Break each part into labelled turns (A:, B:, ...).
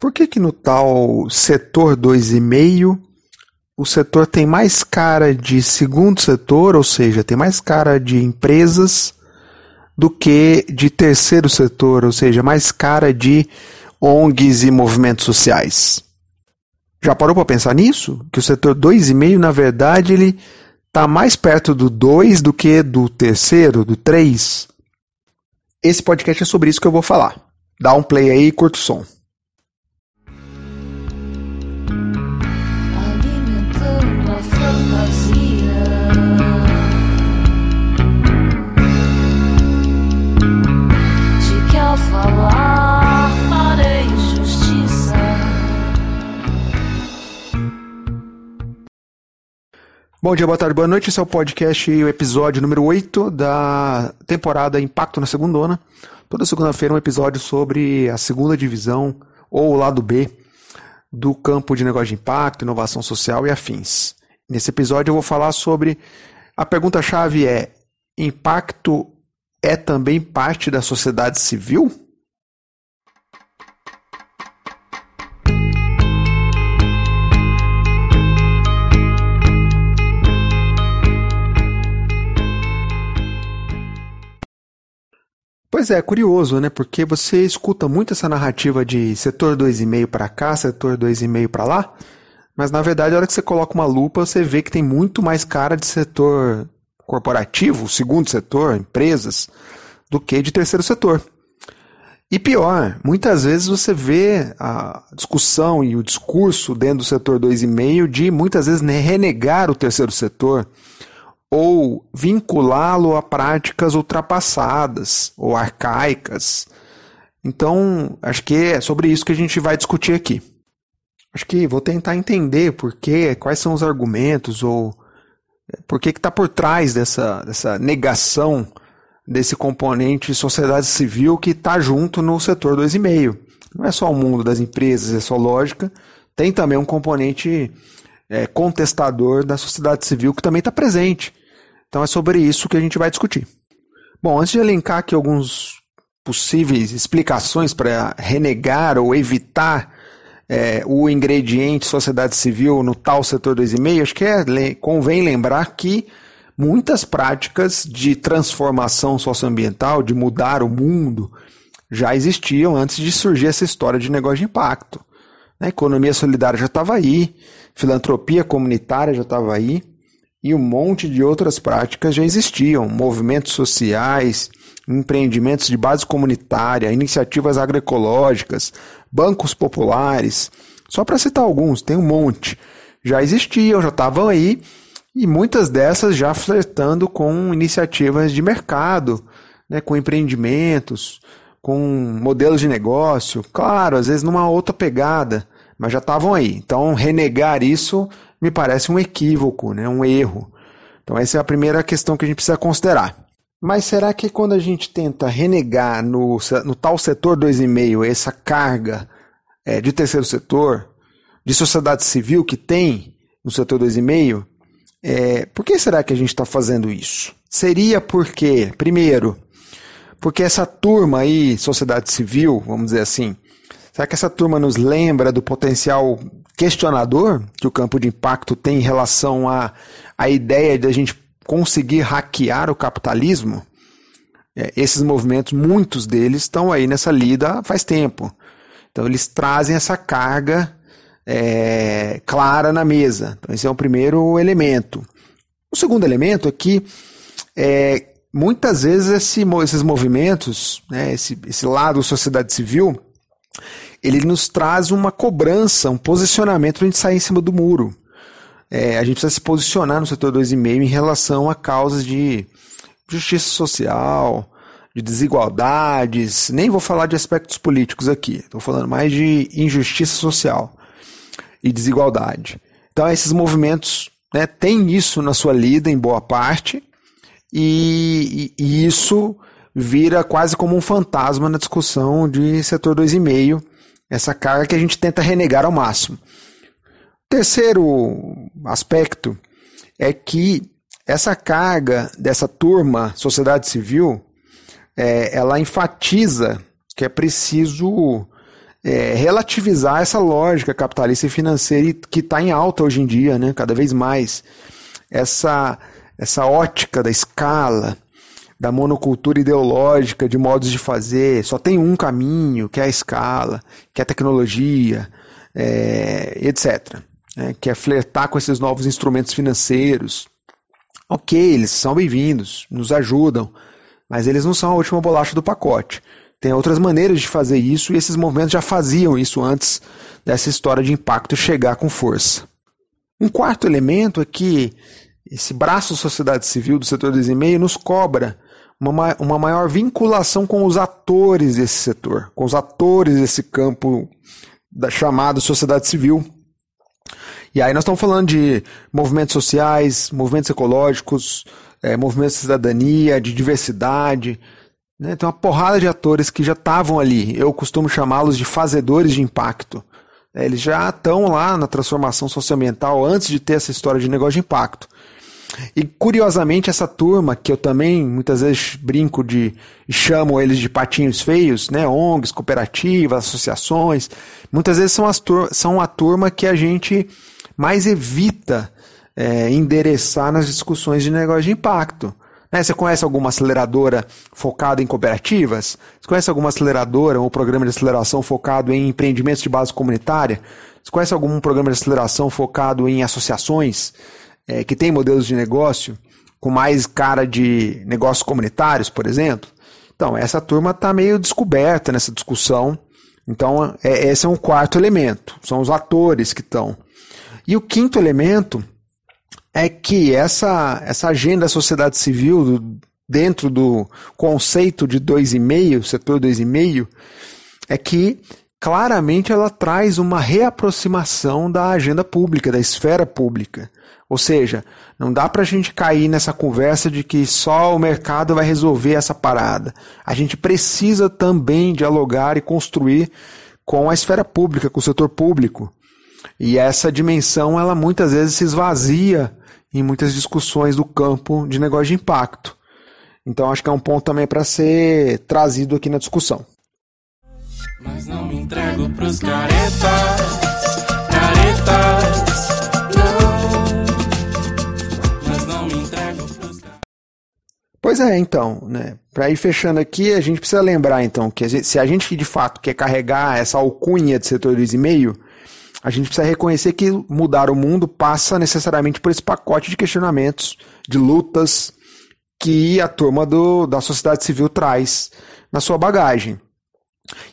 A: Por que, que no tal setor 2,5 o setor tem mais cara de segundo setor, ou seja, tem mais cara de empresas, do que de terceiro setor, ou seja, mais cara de ONGs e movimentos sociais? Já parou para pensar nisso? Que o setor 2,5, na verdade, ele está mais perto do 2 do que do terceiro, do 3? Esse podcast é sobre isso que eu vou falar. Dá um play aí e curta o som. Bom dia, boa tarde, boa noite. Esse é o podcast, o episódio número 8 da temporada Impacto na Segundona. Toda segunda-feira um episódio sobre a segunda divisão, ou o lado B, do campo de negócio de impacto, inovação social e afins. Nesse episódio eu vou falar sobre a pergunta-chave é: impacto é também parte da sociedade civil? Pois é, curioso, né? Porque você escuta muito essa narrativa de setor 2,5 para cá, setor 2,5 para lá, mas na verdade, a hora que você coloca uma lupa, você vê que tem muito mais cara de setor corporativo, segundo setor, empresas, do que de terceiro setor. E pior, muitas vezes você vê a discussão e o discurso dentro do setor 2,5 de muitas vezes renegar o terceiro setor ou vinculá-lo a práticas ultrapassadas ou arcaicas. Então, acho que é sobre isso que a gente vai discutir aqui. Acho que vou tentar entender por quê, quais são os argumentos ou é, por que está por trás dessa, dessa negação desse componente sociedade civil que está junto no setor 2,5. Não é só o mundo das empresas, é só lógica, tem também um componente é, contestador da sociedade civil que também está presente. Então é sobre isso que a gente vai discutir. Bom, antes de elencar aqui alguns possíveis explicações para renegar ou evitar é, o ingrediente sociedade civil no tal setor 2,5, acho que é, convém lembrar que muitas práticas de transformação socioambiental, de mudar o mundo, já existiam antes de surgir essa história de negócio de impacto. A economia solidária já estava aí, filantropia comunitária já estava aí, e um monte de outras práticas já existiam, movimentos sociais, empreendimentos de base comunitária, iniciativas agroecológicas, bancos populares, só para citar alguns, tem um monte. Já existiam, já estavam aí, e muitas dessas já flertando com iniciativas de mercado, né, com empreendimentos, com modelos de negócio, claro, às vezes numa outra pegada, mas já estavam aí. Então, renegar isso me parece um equívoco, né? um erro. Então, essa é a primeira questão que a gente precisa considerar. Mas será que quando a gente tenta renegar no, no tal setor 2,5 essa carga é, de terceiro setor, de sociedade civil que tem no setor 2,5, é, por que será que a gente está fazendo isso? Seria porque, primeiro, porque essa turma aí, sociedade civil, vamos dizer assim, será que essa turma nos lembra do potencial questionador que o campo de impacto tem em relação à a, ideia de a gente conseguir hackear o capitalismo, é, esses movimentos, muitos deles estão aí nessa lida faz tempo. Então eles trazem essa carga é, clara na mesa. Então esse é o primeiro elemento. O segundo elemento é que é, muitas vezes esse, esses movimentos, né, esse, esse lado sociedade civil, ele nos traz uma cobrança, um posicionamento para a gente sair em cima do muro. É, a gente precisa se posicionar no setor 2,5 em relação a causas de justiça social, de desigualdades, nem vou falar de aspectos políticos aqui, estou falando mais de injustiça social e desigualdade. Então, esses movimentos né, têm isso na sua lida, em boa parte, e, e, e isso vira quase como um fantasma na discussão de setor 2,5 essa carga que a gente tenta renegar ao máximo. Terceiro aspecto é que essa carga dessa turma, sociedade civil, é, ela enfatiza que é preciso é, relativizar essa lógica capitalista e financeira que está em alta hoje em dia, né? cada vez mais. Essa, essa ótica da escala, da monocultura ideológica, de modos de fazer, só tem um caminho, que é a escala, que é a tecnologia, é, etc. É, que é flertar com esses novos instrumentos financeiros. Ok, eles são bem-vindos, nos ajudam, mas eles não são a última bolacha do pacote. Tem outras maneiras de fazer isso e esses movimentos já faziam isso antes dessa história de impacto chegar com força. Um quarto elemento é que esse braço sociedade civil do setor 2,5 nos cobra uma, uma maior vinculação com os atores desse setor, com os atores desse campo da chamada sociedade civil. E aí nós estamos falando de movimentos sociais, movimentos ecológicos, é, movimentos de cidadania, de diversidade, né? Tem uma porrada de atores que já estavam ali. Eu costumo chamá-los de fazedores de impacto. É, eles já estão lá na transformação socioambiental antes de ter essa história de negócio de impacto. E curiosamente, essa turma, que eu também muitas vezes brinco de chamo eles de patinhos feios, né? ONGs, cooperativas, associações, muitas vezes são, as são a turma que a gente mais evita é, endereçar nas discussões de negócio de impacto. Né? Você conhece alguma aceleradora focada em cooperativas? Você conhece alguma aceleradora ou programa de aceleração focado em empreendimentos de base comunitária? Você conhece algum programa de aceleração focado em associações é, que tem modelos de negócio com mais cara de negócios comunitários, por exemplo? Então, essa turma está meio descoberta nessa discussão. Então, é, esse é um quarto elemento. São os atores que estão. E o quinto elemento é que essa, essa agenda da sociedade civil, dentro do conceito de 2,5, setor 2,5, é que claramente ela traz uma reaproximação da agenda pública, da esfera pública. Ou seja, não dá para a gente cair nessa conversa de que só o mercado vai resolver essa parada. A gente precisa também dialogar e construir com a esfera pública, com o setor público. E essa dimensão, ela muitas vezes se esvazia em muitas discussões do campo de negócio de impacto. Então acho que é um ponto também para ser trazido aqui na discussão. Mas não me entrego pros caretas, caretas, É, então, né? Para ir fechando aqui, a gente precisa lembrar então que se a gente de fato quer carregar essa alcunha de setor 2,5, a gente precisa reconhecer que mudar o mundo passa necessariamente por esse pacote de questionamentos, de lutas que a turma do, da sociedade civil traz na sua bagagem.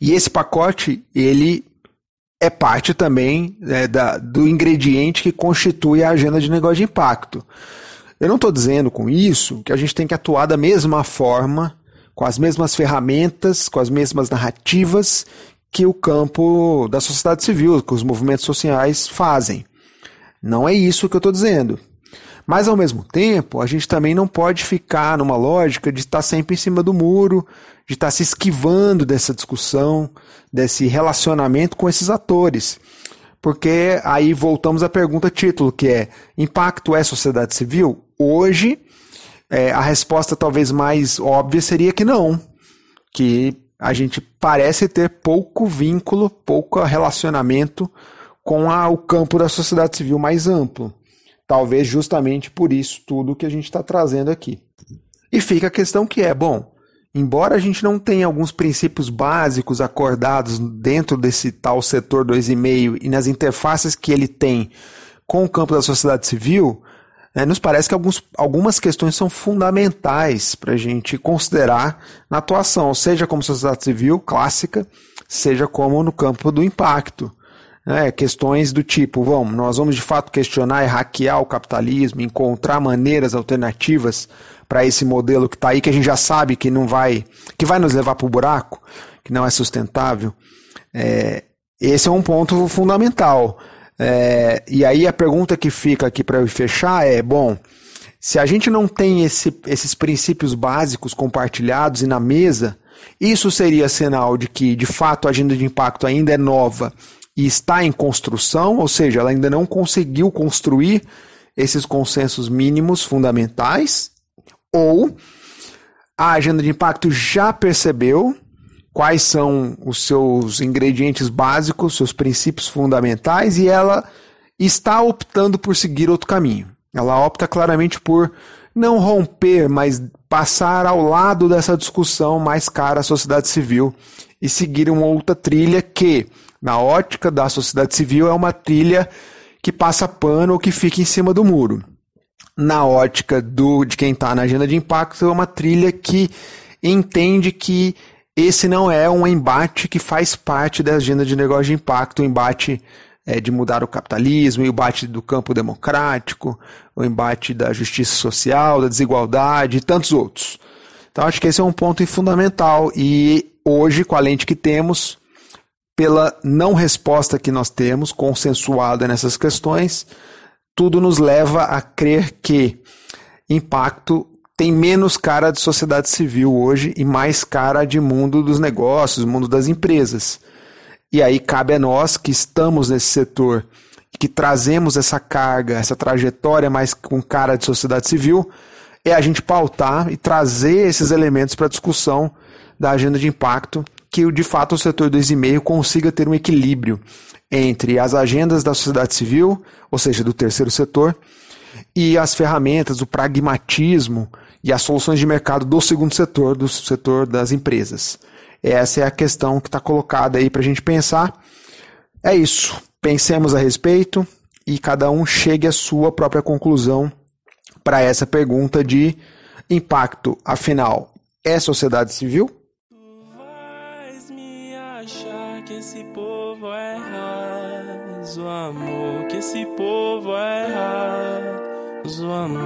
A: E esse pacote, ele é parte também é, da, do ingrediente que constitui a agenda de negócio de impacto. Eu não estou dizendo com isso que a gente tem que atuar da mesma forma, com as mesmas ferramentas, com as mesmas narrativas que o campo da sociedade civil, que os movimentos sociais fazem. Não é isso que eu estou dizendo. Mas, ao mesmo tempo, a gente também não pode ficar numa lógica de estar sempre em cima do muro, de estar se esquivando dessa discussão, desse relacionamento com esses atores. Porque aí voltamos à pergunta título, que é: impacto é sociedade civil? Hoje, é, a resposta talvez mais óbvia seria que não. Que a gente parece ter pouco vínculo, pouco relacionamento com a, o campo da sociedade civil mais amplo. Talvez justamente por isso tudo que a gente está trazendo aqui. E fica a questão que é, bom, embora a gente não tenha alguns princípios básicos acordados dentro desse tal setor 2,5 e nas interfaces que ele tem com o campo da sociedade civil, né, nos parece que alguns, algumas questões são fundamentais para a gente considerar na atuação, seja como sociedade civil clássica, seja como no campo do impacto. Né, questões do tipo, vamos, nós vamos de fato questionar e hackear o capitalismo, encontrar maneiras alternativas para esse modelo que está aí, que a gente já sabe que não vai, que vai nos levar para o buraco, que não é sustentável. É, esse é um ponto fundamental. É, e aí a pergunta que fica aqui para eu fechar é: bom, se a gente não tem esse, esses princípios básicos compartilhados e na mesa, isso seria sinal de que, de fato, a agenda de impacto ainda é nova e está em construção, ou seja, ela ainda não conseguiu construir esses consensos mínimos fundamentais, ou a agenda de impacto já percebeu quais são os seus ingredientes básicos, seus princípios fundamentais, e ela está optando por seguir outro caminho. Ela opta claramente por não romper, mas passar ao lado dessa discussão mais cara à sociedade civil e seguir uma outra trilha que, na ótica da sociedade civil, é uma trilha que passa pano ou que fica em cima do muro. Na ótica do, de quem está na agenda de impacto, é uma trilha que entende que esse não é um embate que faz parte da agenda de negócio de impacto, o embate é, de mudar o capitalismo, o embate do campo democrático, o embate da justiça social, da desigualdade e tantos outros. Então acho que esse é um ponto fundamental e hoje, com a lente que temos, pela não resposta que nós temos, consensuada nessas questões, tudo nos leva a crer que impacto tem menos cara de sociedade civil hoje e mais cara de mundo dos negócios, mundo das empresas. E aí cabe a nós que estamos nesse setor que trazemos essa carga, essa trajetória mais com cara de sociedade civil, é a gente pautar e trazer esses elementos para a discussão da agenda de impacto, que de fato o setor 2,5 consiga ter um equilíbrio entre as agendas da sociedade civil, ou seja, do terceiro setor, e as ferramentas, o pragmatismo e as soluções de mercado do segundo setor, do setor das empresas. Essa é a questão que está colocada aí para a gente pensar. É isso. Pensemos a respeito e cada um chegue à sua própria conclusão para essa pergunta de impacto. Afinal, é sociedade civil? Que esse povo é raso, amor, que esse povo é raso, amor.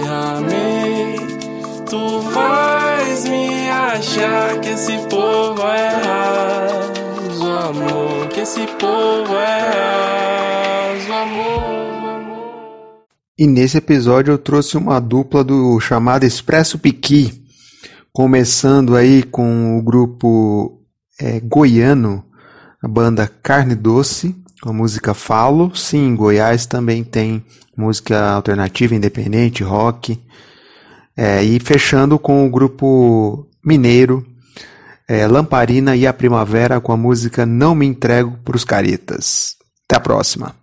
A: Derramei, tu vais me achar que esse povo é raso, amor, que esse povo é raso, amor. E nesse episódio eu trouxe uma dupla do chamado Expresso Piqui, começando aí com o grupo é, goiano, a banda Carne Doce, com a música Falo. Sim, em Goiás também tem música alternativa, independente, rock. É, e fechando com o grupo mineiro é, Lamparina e a Primavera com a música Não Me Entrego para os Caretas. Até a próxima.